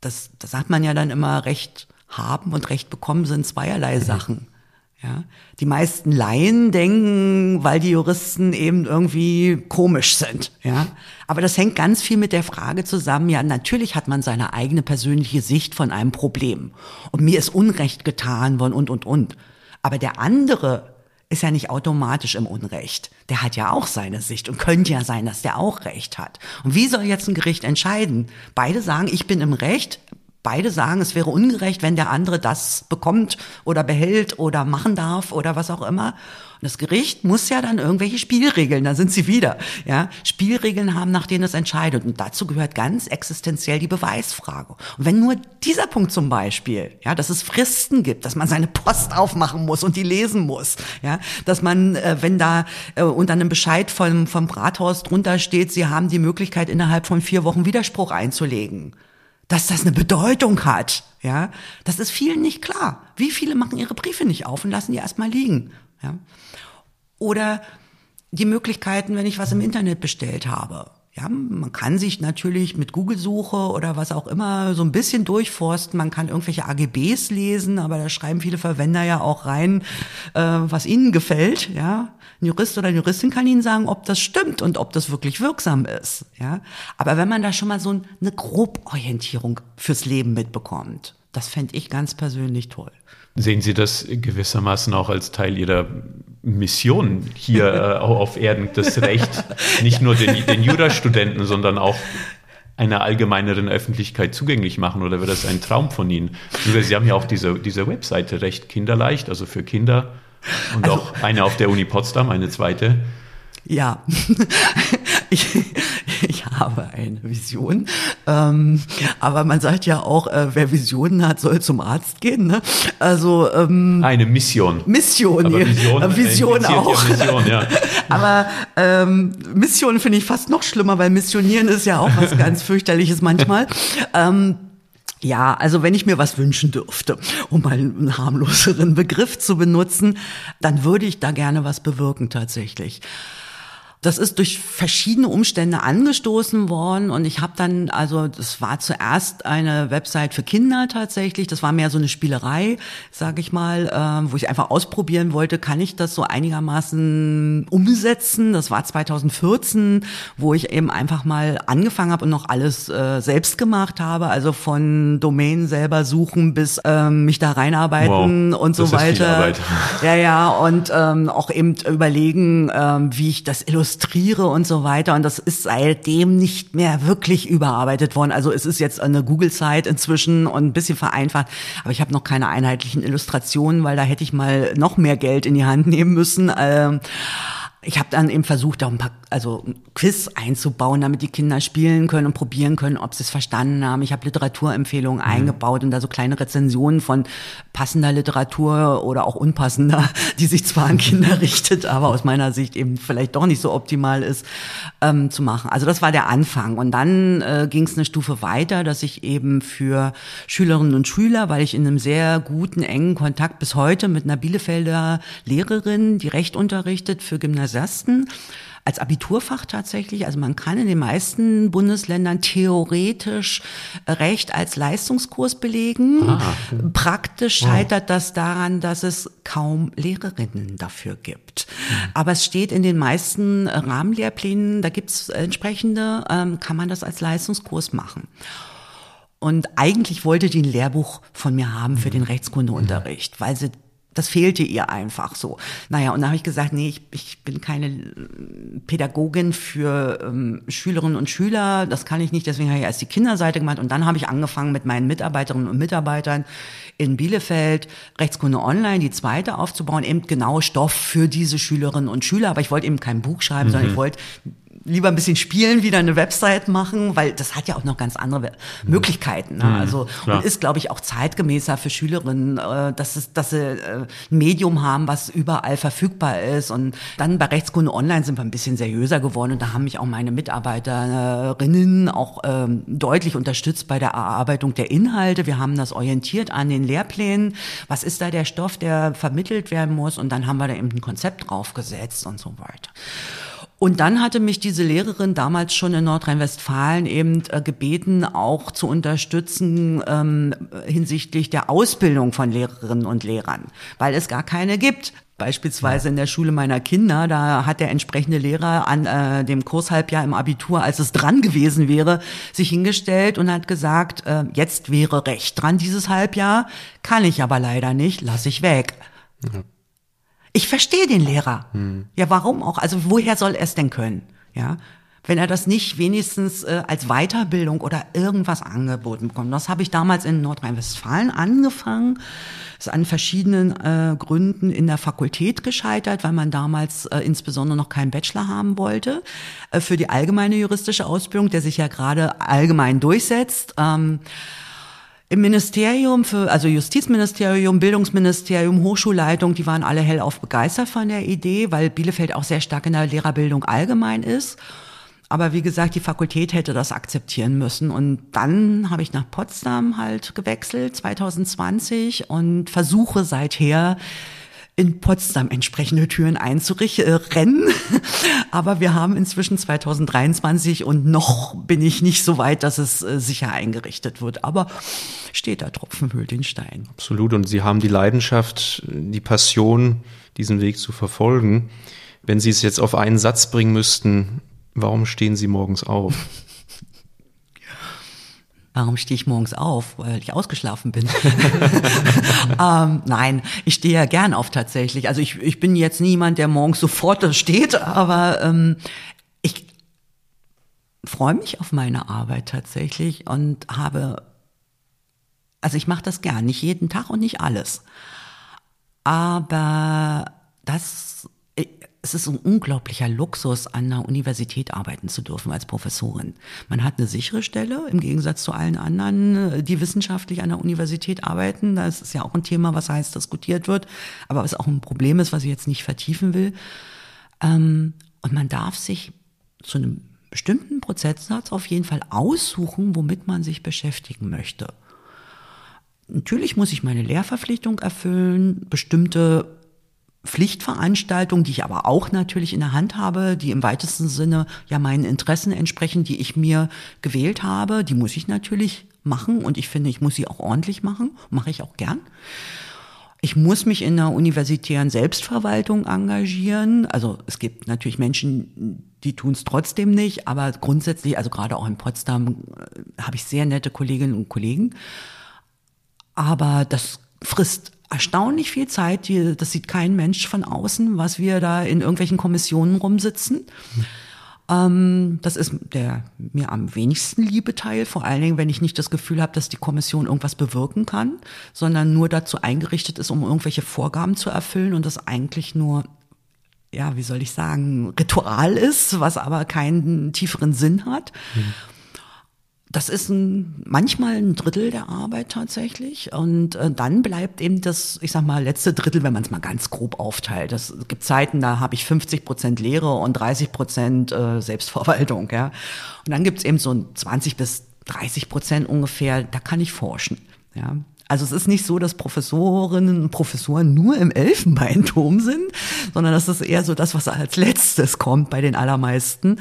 Das, das sagt man ja dann immer, Recht haben und Recht bekommen sind zweierlei Sachen. Ja, die meisten Laien denken, weil die Juristen eben irgendwie komisch sind. Ja, aber das hängt ganz viel mit der Frage zusammen. Ja, natürlich hat man seine eigene persönliche Sicht von einem Problem und mir ist Unrecht getan worden und und und. Aber der andere ist ja nicht automatisch im Unrecht. Der hat ja auch seine Sicht und könnte ja sein, dass der auch Recht hat. Und wie soll jetzt ein Gericht entscheiden? Beide sagen, ich bin im Recht, Beide sagen, es wäre ungerecht, wenn der andere das bekommt oder behält oder machen darf oder was auch immer. Und das Gericht muss ja dann irgendwelche Spielregeln, da sind sie wieder, ja, Spielregeln haben, nach denen es entscheidet. Und dazu gehört ganz existenziell die Beweisfrage. Und wenn nur dieser Punkt zum Beispiel, ja, dass es Fristen gibt, dass man seine Post aufmachen muss und die lesen muss, ja, dass man, äh, wenn da äh, unter einem Bescheid vom, vom Rathaus drunter steht, sie haben die Möglichkeit, innerhalb von vier Wochen Widerspruch einzulegen dass das eine Bedeutung hat. Ja, das ist vielen nicht klar. Wie viele machen ihre Briefe nicht auf und lassen die erstmal liegen? Ja? Oder die Möglichkeiten, wenn ich was im Internet bestellt habe. Ja, man kann sich natürlich mit Google-Suche oder was auch immer so ein bisschen durchforsten. Man kann irgendwelche AGBs lesen, aber da schreiben viele Verwender ja auch rein, äh, was ihnen gefällt. Ja, ein Jurist oder eine Juristin kann ihnen sagen, ob das stimmt und ob das wirklich wirksam ist. Ja, aber wenn man da schon mal so eine Groborientierung fürs Leben mitbekommt, das fände ich ganz persönlich toll. Sehen Sie das gewissermaßen auch als Teil Ihrer Mission hier äh, auf Erden, das Recht nicht nur den, den Jurastudenten, sondern auch einer allgemeineren Öffentlichkeit zugänglich machen oder wäre das ein Traum von Ihnen? Sie haben ja auch diese, diese Webseite Recht Kinderleicht, also für Kinder und also, auch eine auf der Uni Potsdam, eine zweite. Ja, ich, ich habe eine Vision. Ähm, aber man sagt ja auch, äh, wer Visionen hat, soll zum Arzt gehen. Ne? Also ähm, eine Mission. Mission, aber Vision, äh, Vision auch. Ja Mission, ja. aber ähm, Mission finde ich fast noch schlimmer, weil Missionieren ist ja auch was ganz fürchterliches manchmal. Ähm, ja, also wenn ich mir was wünschen dürfte, um mal einen harmloseren Begriff zu benutzen, dann würde ich da gerne was bewirken tatsächlich. Das ist durch verschiedene Umstände angestoßen worden und ich habe dann, also das war zuerst eine Website für Kinder tatsächlich, das war mehr so eine Spielerei, sage ich mal, äh, wo ich einfach ausprobieren wollte, kann ich das so einigermaßen umsetzen. Das war 2014, wo ich eben einfach mal angefangen habe und noch alles äh, selbst gemacht habe, also von Domain selber suchen bis ähm, mich da reinarbeiten wow, und so weiter. Ja, ja, und ähm, auch eben überlegen, ähm, wie ich das illustriere illustriere und so weiter. Und das ist seitdem nicht mehr wirklich überarbeitet worden. Also es ist jetzt eine Google-Site inzwischen und ein bisschen vereinfacht. Aber ich habe noch keine einheitlichen Illustrationen, weil da hätte ich mal noch mehr Geld in die Hand nehmen müssen. Ähm, ich habe dann eben versucht, auch ein paar, also ein Quiz einzubauen, damit die Kinder spielen können und probieren können, ob sie es verstanden haben. Ich habe Literaturempfehlungen mhm. eingebaut und da so kleine Rezensionen von passender Literatur oder auch unpassender, die sich zwar an Kinder richtet, aber aus meiner Sicht eben vielleicht doch nicht so optimal ist, ähm, zu machen. Also das war der Anfang. Und dann äh, ging es eine Stufe weiter, dass ich eben für Schülerinnen und Schüler, weil ich in einem sehr guten, engen Kontakt bis heute mit einer Bielefelder Lehrerin, die Recht unterrichtet für Gymnasien, Gymnasiasten als Abiturfach tatsächlich. Also man kann in den meisten Bundesländern theoretisch Recht als Leistungskurs belegen. Ah. Praktisch scheitert das daran, dass es kaum Lehrerinnen dafür gibt. Mhm. Aber es steht in den meisten Rahmenlehrplänen, da gibt es entsprechende, ähm, kann man das als Leistungskurs machen. Und eigentlich wollte die ein Lehrbuch von mir haben für den Rechtskundeunterricht, weil sie das fehlte ihr einfach so. Naja, und da habe ich gesagt, nee, ich, ich bin keine Pädagogin für ähm, Schülerinnen und Schüler, das kann ich nicht, deswegen habe ich erst die Kinderseite gemacht. Und dann habe ich angefangen mit meinen Mitarbeiterinnen und Mitarbeitern in Bielefeld Rechtskunde Online, die zweite aufzubauen, eben genau Stoff für diese Schülerinnen und Schüler, aber ich wollte eben kein Buch schreiben, mhm. sondern ich wollte lieber ein bisschen spielen, wieder eine Website machen, weil das hat ja auch noch ganz andere Möglichkeiten. Ne? Mhm, also Klar. und ist, glaube ich, auch zeitgemäßer für Schülerinnen, äh, dass, es, dass sie äh, ein Medium haben, was überall verfügbar ist. Und dann bei Rechtskunde Online sind wir ein bisschen seriöser geworden und da haben mich auch meine Mitarbeiterinnen auch ähm, deutlich unterstützt bei der Erarbeitung der Inhalte. Wir haben das orientiert an den Lehrplänen. Was ist da der Stoff, der vermittelt werden muss? Und dann haben wir da eben ein Konzept draufgesetzt und so weiter. Und dann hatte mich diese Lehrerin damals schon in Nordrhein-Westfalen eben äh, gebeten, auch zu unterstützen ähm, hinsichtlich der Ausbildung von Lehrerinnen und Lehrern, weil es gar keine gibt. Beispielsweise in der Schule meiner Kinder, da hat der entsprechende Lehrer an äh, dem Kurshalbjahr im Abitur, als es dran gewesen wäre, sich hingestellt und hat gesagt, äh, jetzt wäre recht dran dieses Halbjahr, kann ich aber leider nicht, lass ich weg. Mhm. Ich verstehe den Lehrer. Hm. Ja, warum auch? Also woher soll er es denn können? Ja, wenn er das nicht wenigstens äh, als Weiterbildung oder irgendwas angeboten bekommt. Das habe ich damals in Nordrhein-Westfalen angefangen. Ist an verschiedenen äh, Gründen in der Fakultät gescheitert, weil man damals äh, insbesondere noch keinen Bachelor haben wollte äh, für die allgemeine juristische Ausbildung, der sich ja gerade allgemein durchsetzt. Ähm, im Ministerium für, also Justizministerium, Bildungsministerium, Hochschulleitung, die waren alle hellauf begeistert von der Idee, weil Bielefeld auch sehr stark in der Lehrerbildung allgemein ist. Aber wie gesagt, die Fakultät hätte das akzeptieren müssen. Und dann habe ich nach Potsdam halt gewechselt, 2020, und versuche seither in Potsdam entsprechende Türen einzurennen. Aber wir haben inzwischen 2023 und noch bin ich nicht so weit, dass es äh, sicher eingerichtet wird. Aber steht da Tropfen hüllt den Stein. Absolut. Und Sie haben die Leidenschaft, die Passion, diesen Weg zu verfolgen. Wenn Sie es jetzt auf einen Satz bringen müssten, Warum stehen Sie morgens auf? Warum stehe ich morgens auf? Weil ich ausgeschlafen bin. ähm, nein, ich stehe ja gern auf tatsächlich. Also ich, ich bin jetzt niemand, der morgens sofort steht, aber ähm, ich freue mich auf meine Arbeit tatsächlich und habe, also ich mache das gern, nicht jeden Tag und nicht alles. Aber das es ist ein unglaublicher Luxus, an einer Universität arbeiten zu dürfen als Professorin. Man hat eine sichere Stelle im Gegensatz zu allen anderen, die wissenschaftlich an der Universität arbeiten. Das ist ja auch ein Thema, was heiß diskutiert wird, aber was auch ein Problem ist, was ich jetzt nicht vertiefen will. Ähm, und man darf sich zu einem bestimmten Prozentsatz auf jeden Fall aussuchen, womit man sich beschäftigen möchte. Natürlich muss ich meine Lehrverpflichtung erfüllen, bestimmte Pflichtveranstaltungen, die ich aber auch natürlich in der Hand habe, die im weitesten Sinne ja meinen Interessen entsprechen, die ich mir gewählt habe, die muss ich natürlich machen und ich finde, ich muss sie auch ordentlich machen, mache ich auch gern. Ich muss mich in der universitären Selbstverwaltung engagieren. Also es gibt natürlich Menschen, die tun es trotzdem nicht, aber grundsätzlich, also gerade auch in Potsdam, äh, habe ich sehr nette Kolleginnen und Kollegen. Aber das frisst erstaunlich viel Zeit. Die, das sieht kein Mensch von außen, was wir da in irgendwelchen Kommissionen rumsitzen. Mhm. Ähm, das ist der mir am wenigsten liebe Teil, vor allen Dingen, wenn ich nicht das Gefühl habe, dass die Kommission irgendwas bewirken kann, sondern nur dazu eingerichtet ist, um irgendwelche Vorgaben zu erfüllen und das eigentlich nur ja, wie soll ich sagen, Ritual ist, was aber keinen tieferen Sinn hat. Mhm. Das ist ein, manchmal ein Drittel der Arbeit tatsächlich. Und äh, dann bleibt eben das, ich sag mal, letzte Drittel, wenn man es mal ganz grob aufteilt. Es gibt Zeiten, da habe ich 50 Prozent Lehre und 30 Prozent äh, Selbstverwaltung. Ja. Und dann gibt es eben so 20 bis 30 Prozent ungefähr, da kann ich forschen. Ja. Also es ist nicht so, dass Professorinnen und Professoren nur im Elfenbeinturm sind, sondern das ist eher so das, was als letztes kommt bei den allermeisten.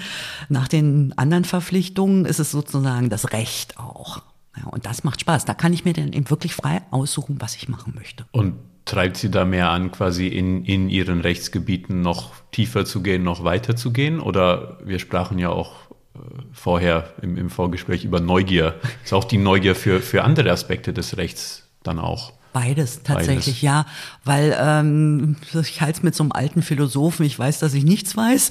Nach den anderen Verpflichtungen ist es sozusagen das Recht auch. Ja, und das macht Spaß. Da kann ich mir dann eben wirklich frei aussuchen, was ich machen möchte. Und treibt Sie da mehr an, quasi in, in Ihren Rechtsgebieten noch tiefer zu gehen, noch weiter zu gehen? Oder wir sprachen ja auch vorher im, im Vorgespräch über Neugier. Ist auch die Neugier für, für andere Aspekte des Rechts dann auch? Beides tatsächlich, Beides. ja, weil ähm, ich halte es mit so einem alten Philosophen, ich weiß, dass ich nichts weiß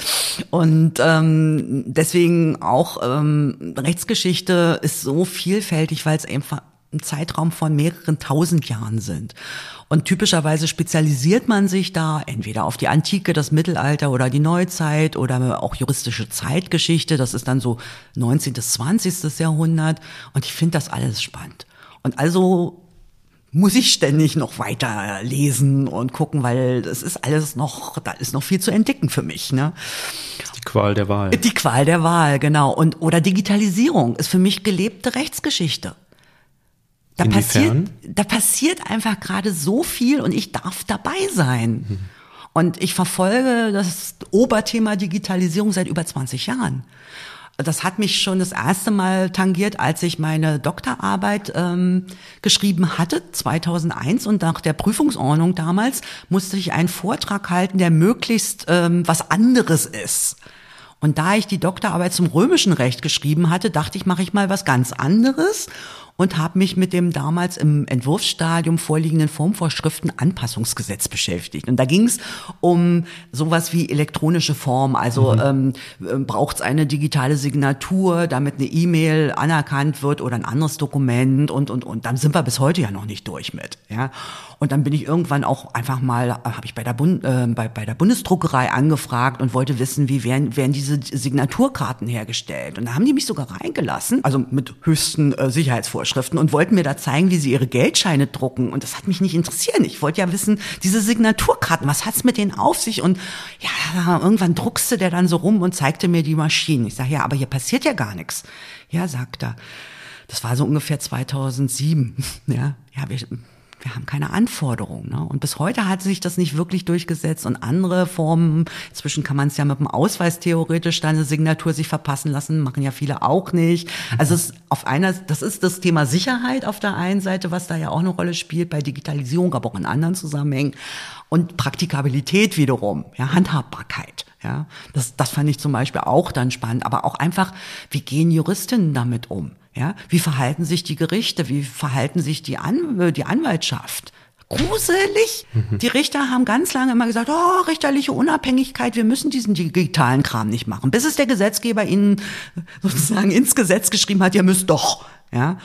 und ähm, deswegen auch ähm, Rechtsgeschichte ist so vielfältig, weil es einfach ein Zeitraum von mehreren tausend Jahren sind. Und typischerweise spezialisiert man sich da entweder auf die Antike, das Mittelalter oder die Neuzeit oder auch juristische Zeitgeschichte. Das ist dann so 19. bis 20. Jahrhundert. Und ich finde das alles spannend. Und also muss ich ständig noch weiter lesen und gucken, weil das ist alles noch, da ist noch viel zu entdecken für mich. Ne? Die Qual der Wahl. Die Qual der Wahl, genau. Und oder Digitalisierung ist für mich gelebte Rechtsgeschichte. Da passiert, da passiert einfach gerade so viel und ich darf dabei sein. Mhm. Und ich verfolge das Oberthema Digitalisierung seit über 20 Jahren. Das hat mich schon das erste Mal tangiert, als ich meine Doktorarbeit ähm, geschrieben hatte, 2001. Und nach der Prüfungsordnung damals musste ich einen Vortrag halten, der möglichst ähm, was anderes ist. Und da ich die Doktorarbeit zum römischen Recht geschrieben hatte, dachte ich, mache ich mal was ganz anderes und habe mich mit dem damals im Entwurfsstadium vorliegenden Formvorschriften Anpassungsgesetz beschäftigt. Und da ging es um sowas wie elektronische Form. Also mhm. ähm, braucht es eine digitale Signatur, damit eine E-Mail anerkannt wird oder ein anderes Dokument und und und. Dann sind wir bis heute ja noch nicht durch mit. Ja. Und dann bin ich irgendwann auch einfach mal, habe ich bei der, Bund, äh, bei, bei der Bundesdruckerei angefragt und wollte wissen, wie werden, werden diese Signaturkarten hergestellt. Und da haben die mich sogar reingelassen, also mit höchsten äh, Sicherheitsvorschriften und wollten mir da zeigen, wie sie ihre Geldscheine drucken. Und das hat mich nicht interessiert. Ich wollte ja wissen, diese Signaturkarten, was hat's mit denen auf sich? Und ja, irgendwann druckste der dann so rum und zeigte mir die Maschinen. Ich sage, ja, aber hier passiert ja gar nichts. Ja, sagt er. Das war so ungefähr 2007. Ja, ja, wir, wir haben keine Anforderungen. Ne? Und bis heute hat sich das nicht wirklich durchgesetzt und andere Formen, inzwischen kann man es ja mit dem Ausweis theoretisch deine Signatur sich verpassen lassen, machen ja viele auch nicht. Also es auf einer, das ist das Thema Sicherheit auf der einen Seite, was da ja auch eine Rolle spielt bei Digitalisierung, aber auch in anderen Zusammenhängen. Und Praktikabilität wiederum, ja, Handhabbarkeit. Ja, das, das fand ich zum Beispiel auch dann spannend, aber auch einfach, wie gehen Juristinnen damit um? Ja, wie verhalten sich die Gerichte? Wie verhalten sich die, An die Anwaltschaft? Gruselig. Mhm. Die Richter haben ganz lange immer gesagt, oh, richterliche Unabhängigkeit, wir müssen diesen digitalen Kram nicht machen. Bis es der Gesetzgeber ihnen sozusagen ins Gesetz geschrieben hat, ihr müsst doch. Ja.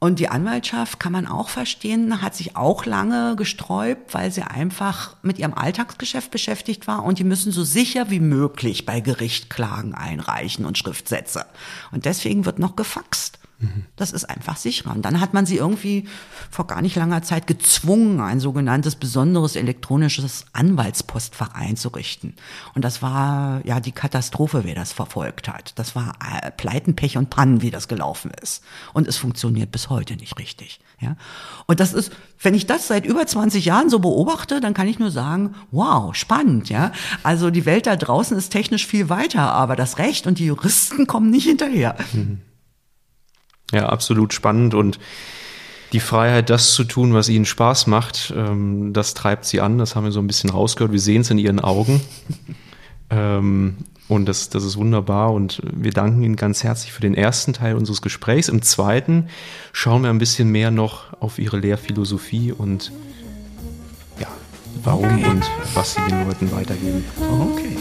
Und die Anwaltschaft kann man auch verstehen, hat sich auch lange gesträubt, weil sie einfach mit ihrem Alltagsgeschäft beschäftigt war und die müssen so sicher wie möglich bei Gericht Klagen einreichen und Schriftsätze. Und deswegen wird noch gefaxt. Das ist einfach sicherer. Und dann hat man sie irgendwie vor gar nicht langer Zeit gezwungen, ein sogenanntes besonderes elektronisches Anwaltspostfach einzurichten. Und das war ja die Katastrophe, wer das verfolgt hat. Das war äh, Pleiten, Pech und Pannen, wie das gelaufen ist. Und es funktioniert bis heute nicht richtig. Ja. Und das ist, wenn ich das seit über 20 Jahren so beobachte, dann kann ich nur sagen, wow, spannend, ja. Also die Welt da draußen ist technisch viel weiter, aber das Recht und die Juristen kommen nicht hinterher. Mhm. Ja, absolut spannend und die Freiheit, das zu tun, was ihnen Spaß macht, ähm, das treibt sie an. Das haben wir so ein bisschen rausgehört. Wir sehen es in ihren Augen. ähm, und das, das ist wunderbar. Und wir danken Ihnen ganz herzlich für den ersten Teil unseres Gesprächs. Im zweiten schauen wir ein bisschen mehr noch auf Ihre Lehrphilosophie und ja, warum und was Sie den Leuten weitergeben. Okay.